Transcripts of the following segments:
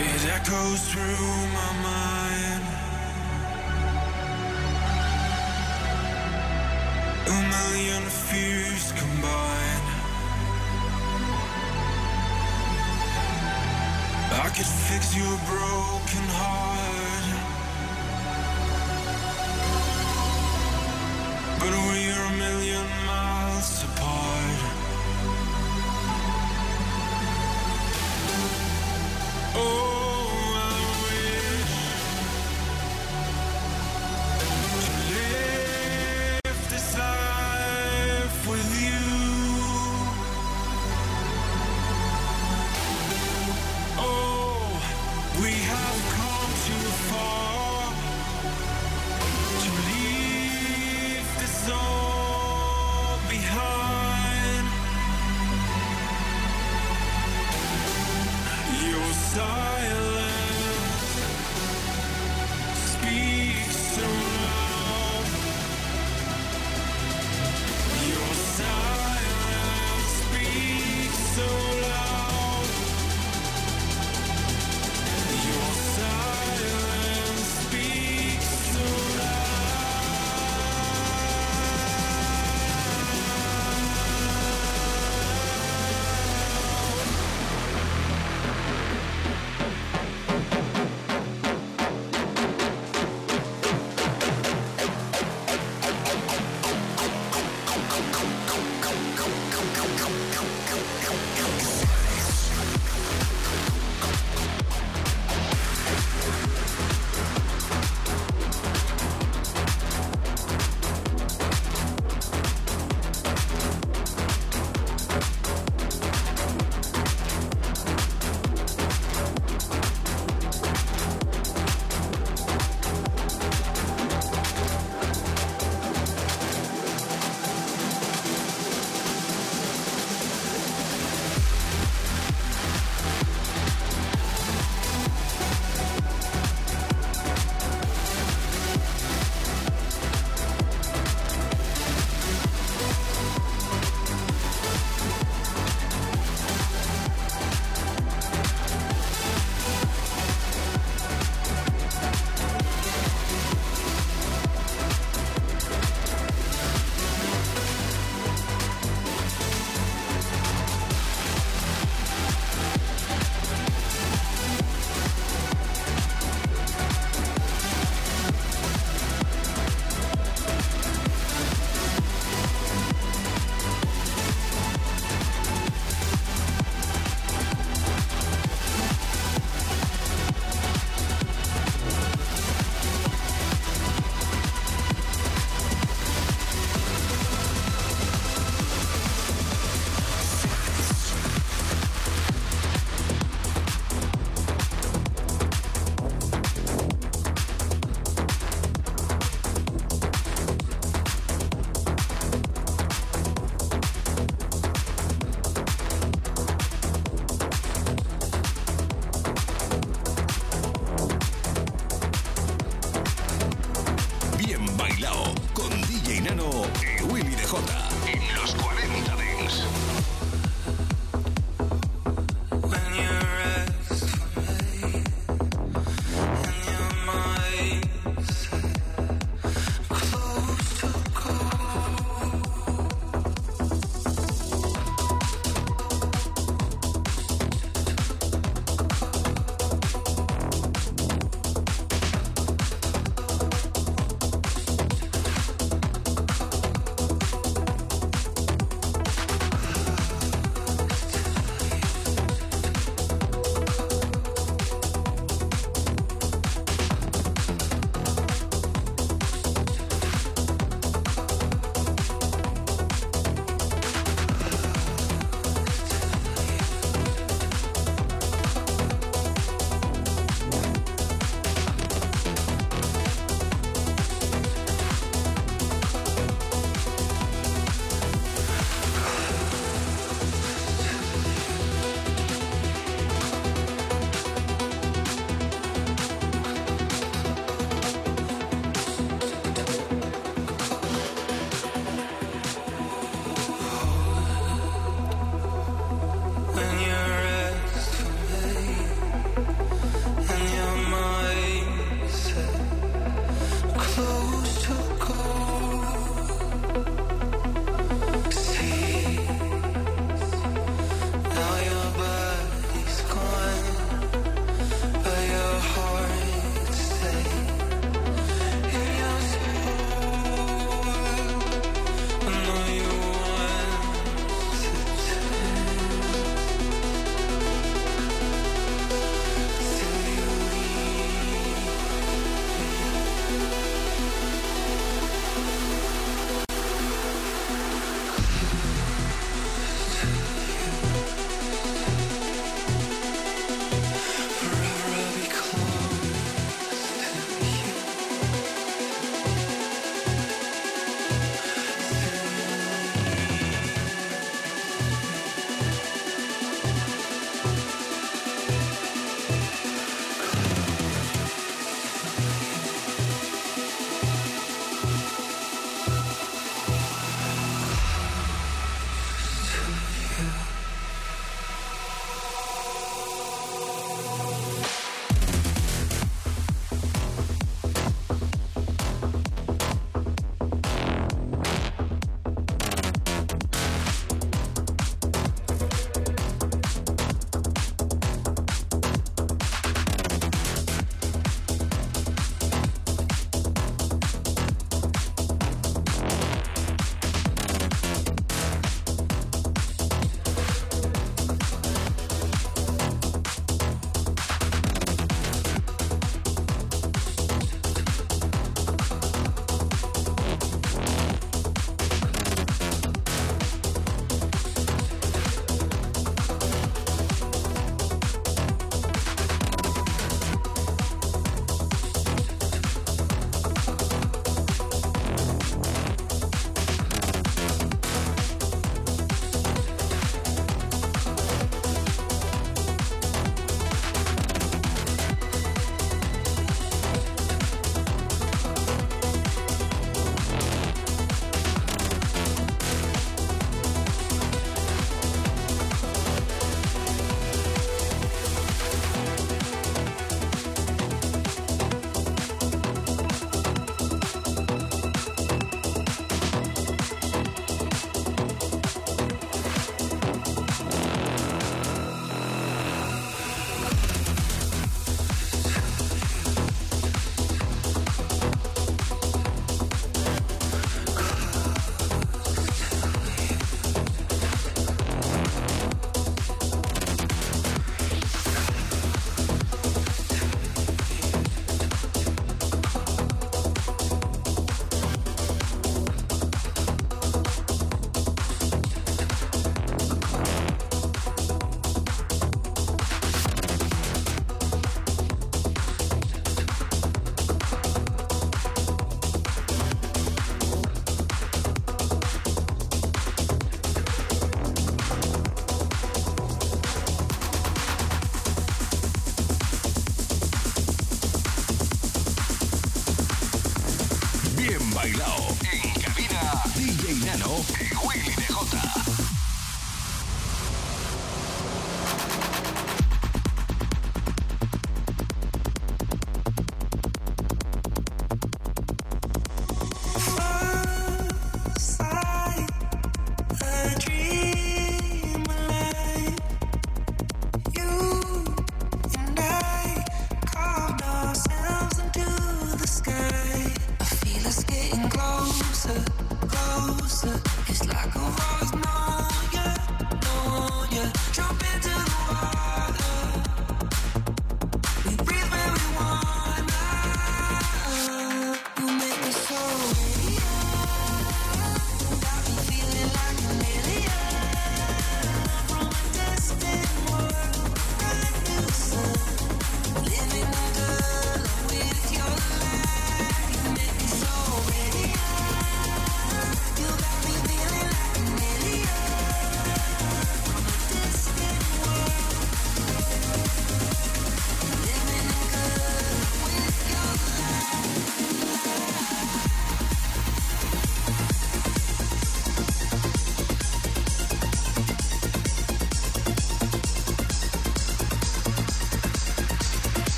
It echoes through my mind. A million fears combined. I could fix your broken heart. But we're a million miles apart. Oh.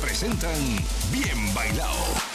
Presentan Bien Bailado.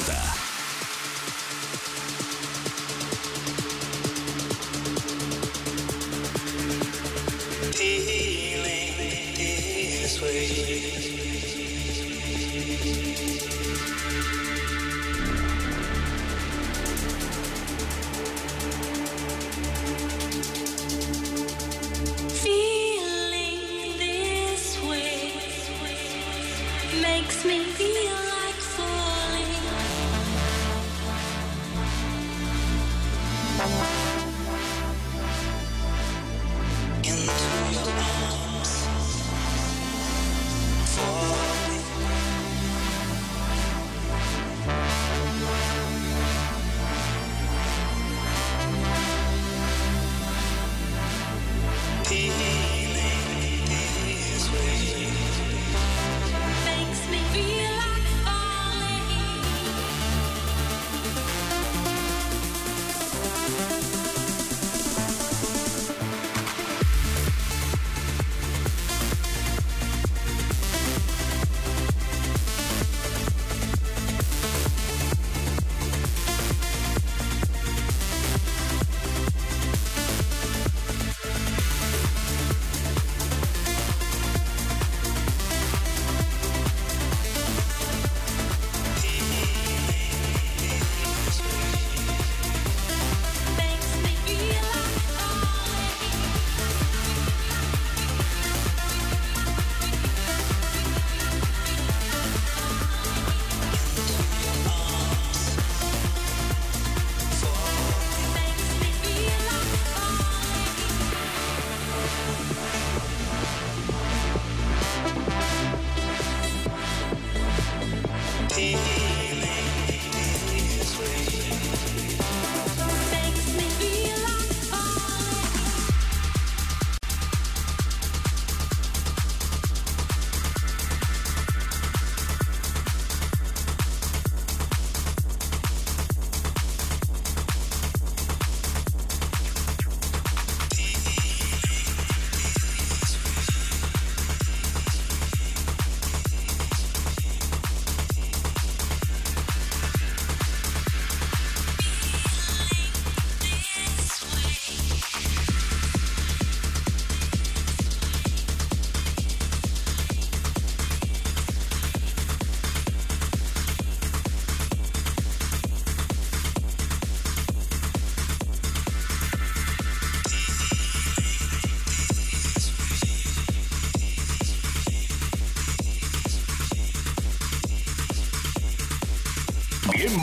Feeling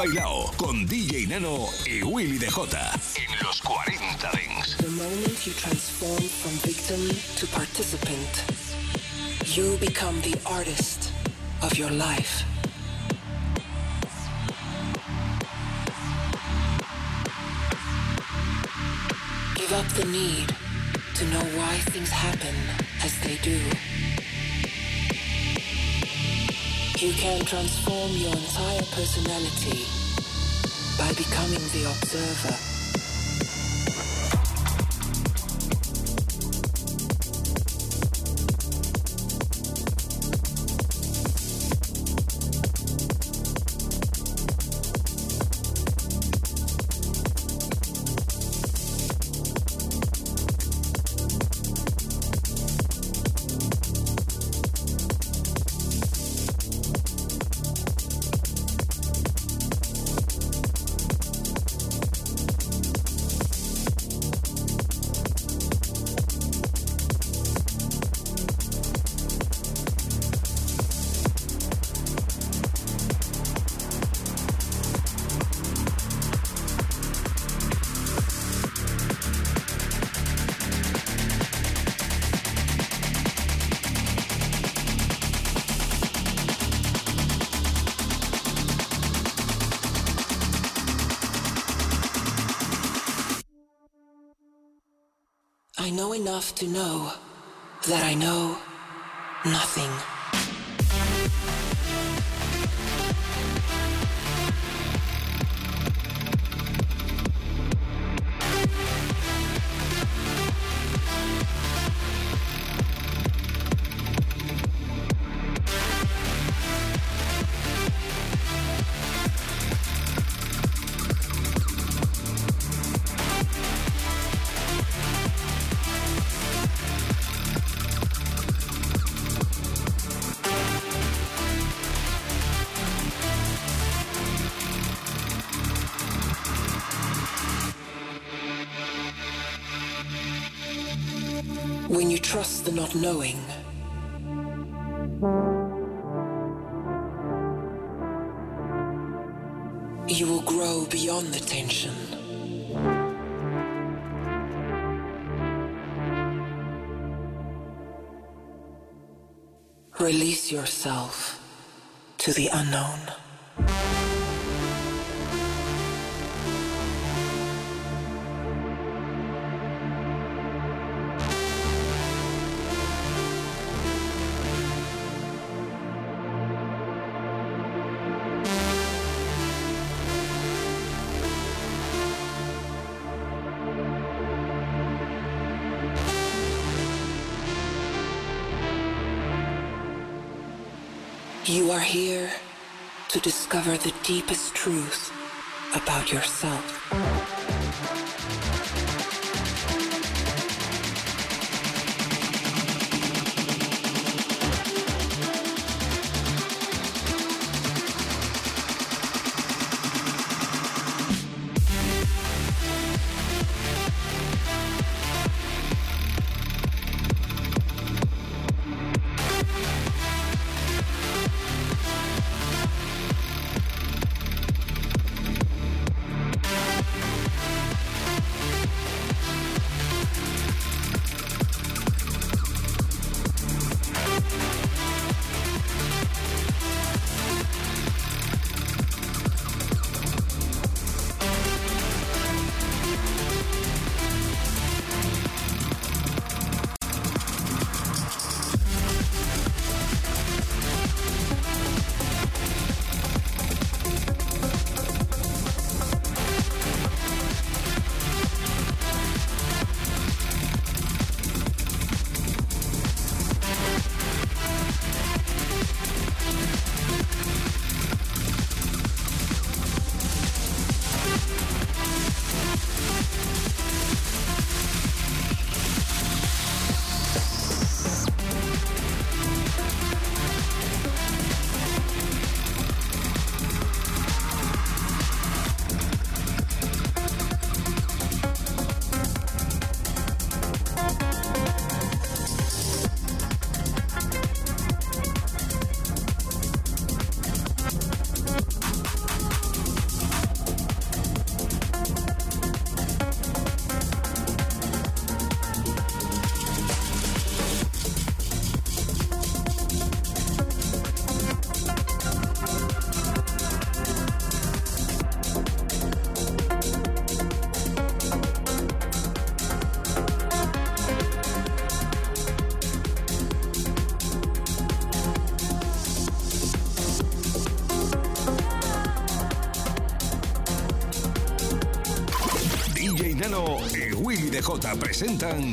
bailao con DJ Nano y Willy Dejota en los 40 Dance. The moment you transform from victim to participant, you become the artist of your life. Give up the need to know why things happen as they do. You can transform your entire personality by becoming the observer. Enough to know that I know nothing. You are here to discover the deepest truth about yourself. Willy Dejota presentan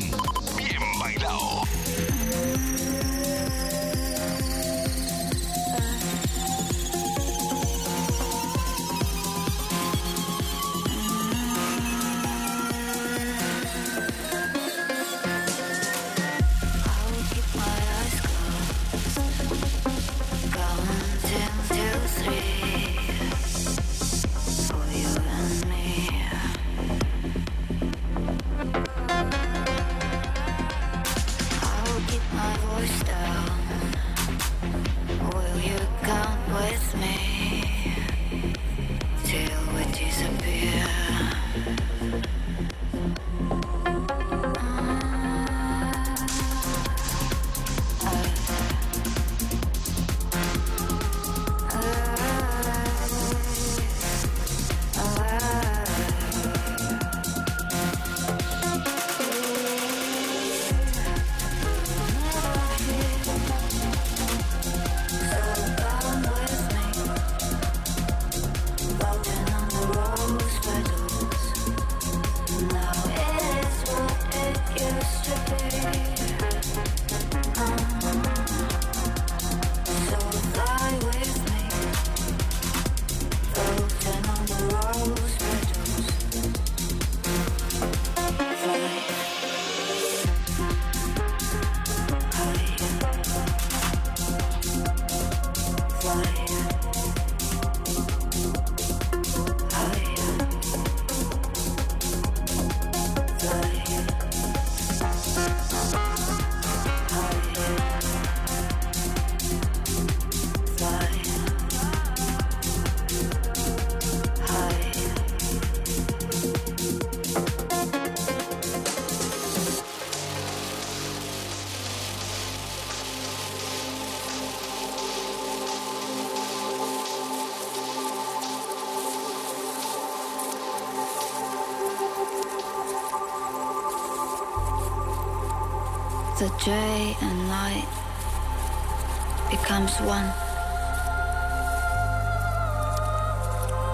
one.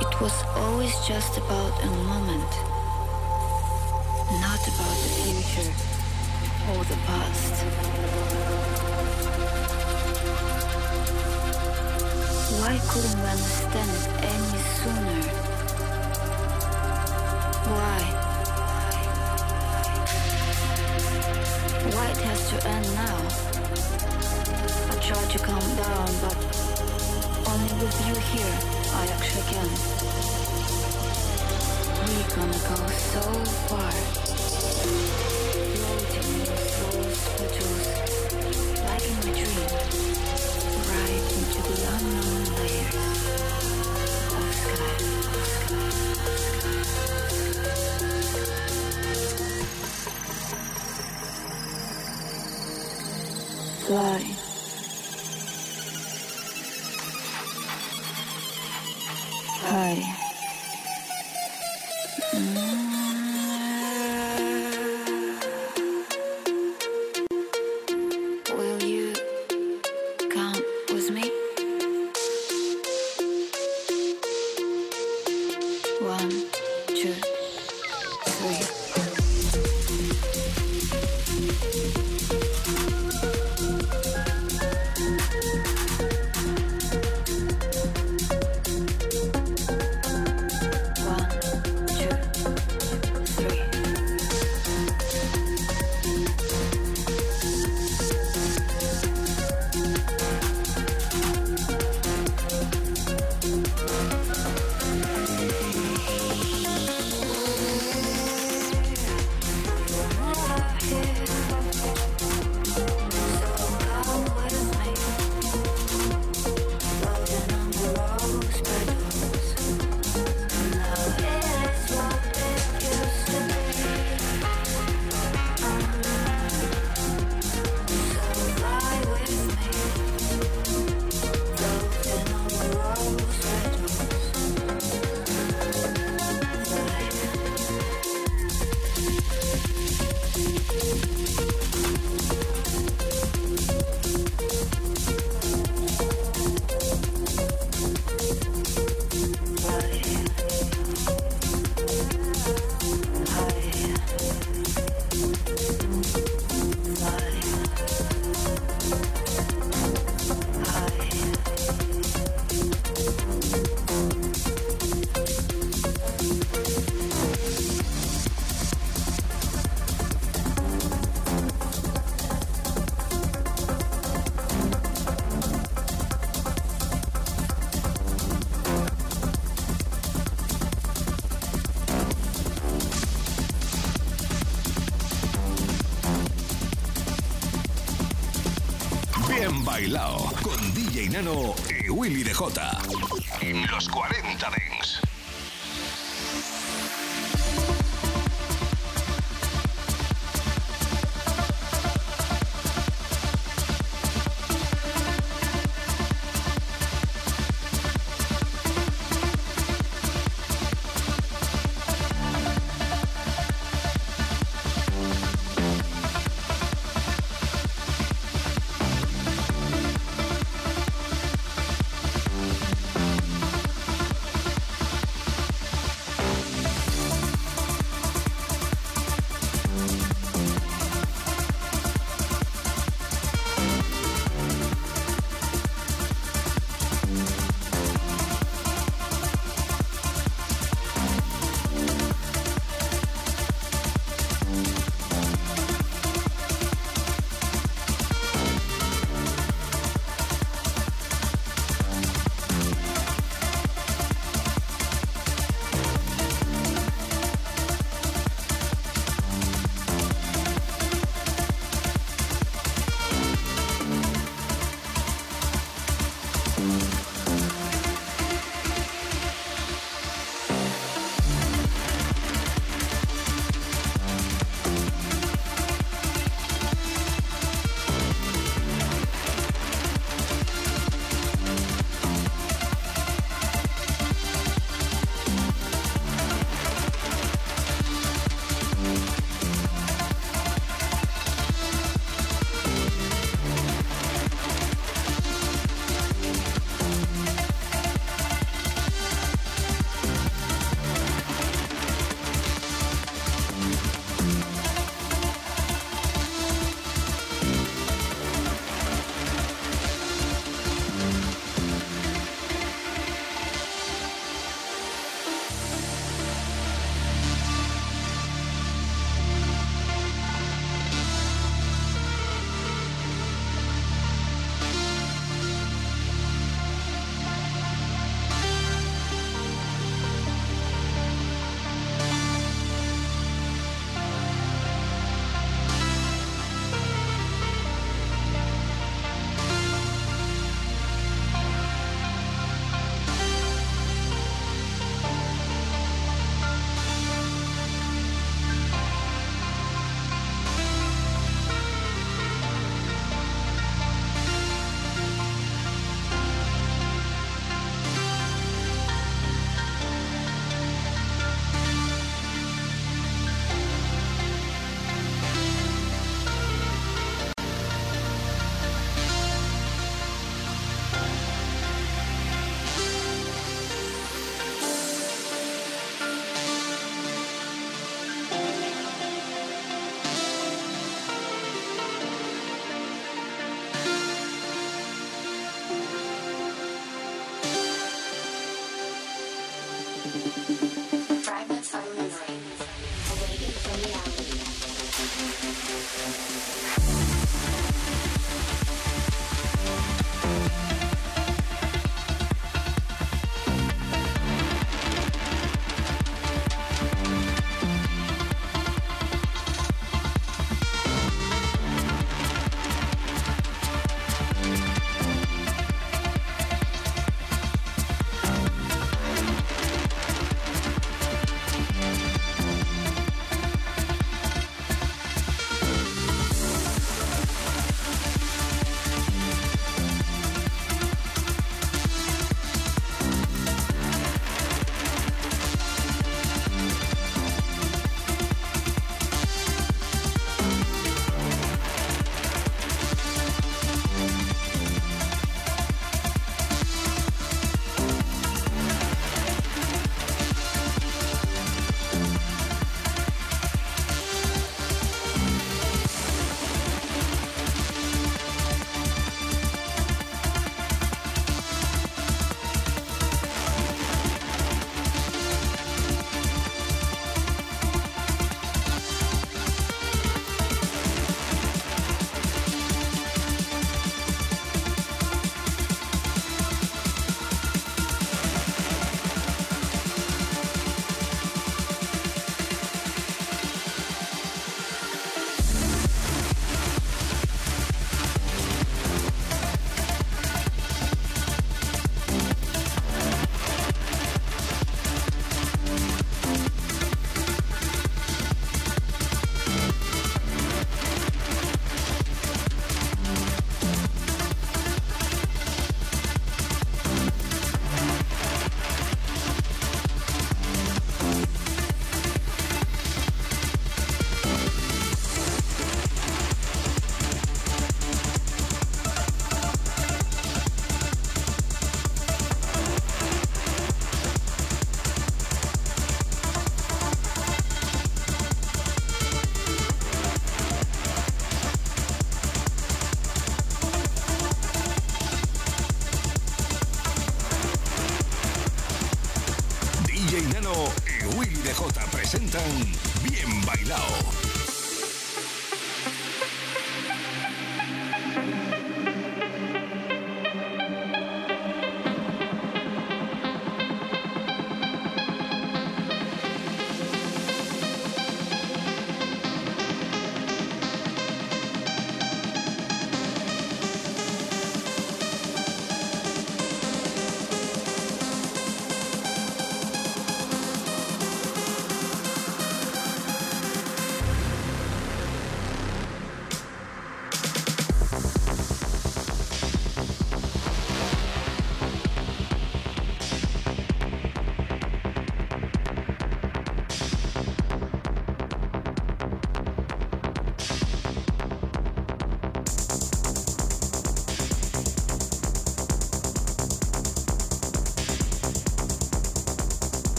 It was always just about a moment. so far. Willy de Jota.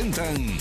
presentan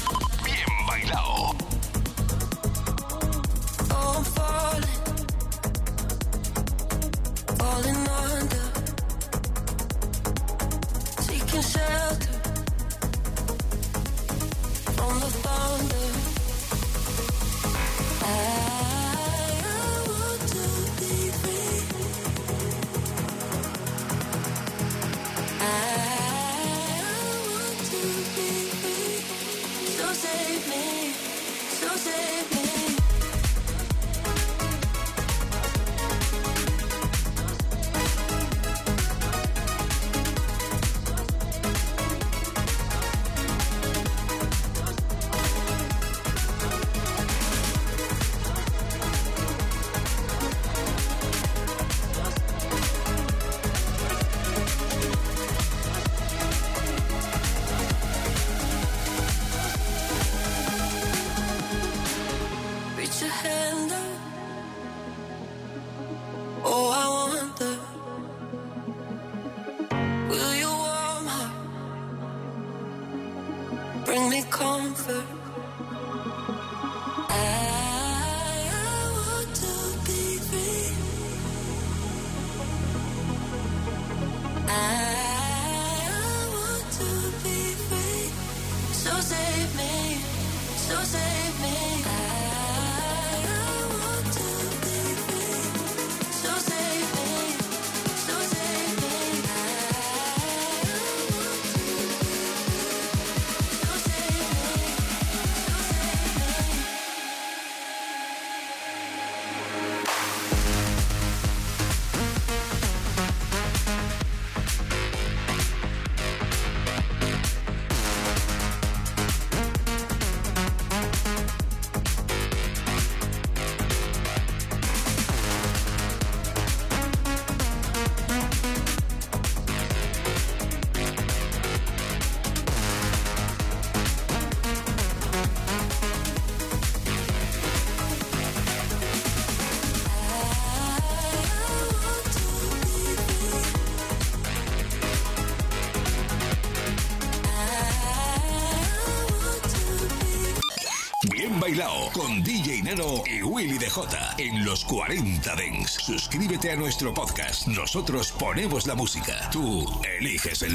con DJ Nano y Willy DJ en los 40 Dents. Suscríbete a nuestro podcast. Nosotros ponemos la música. Tú eliges el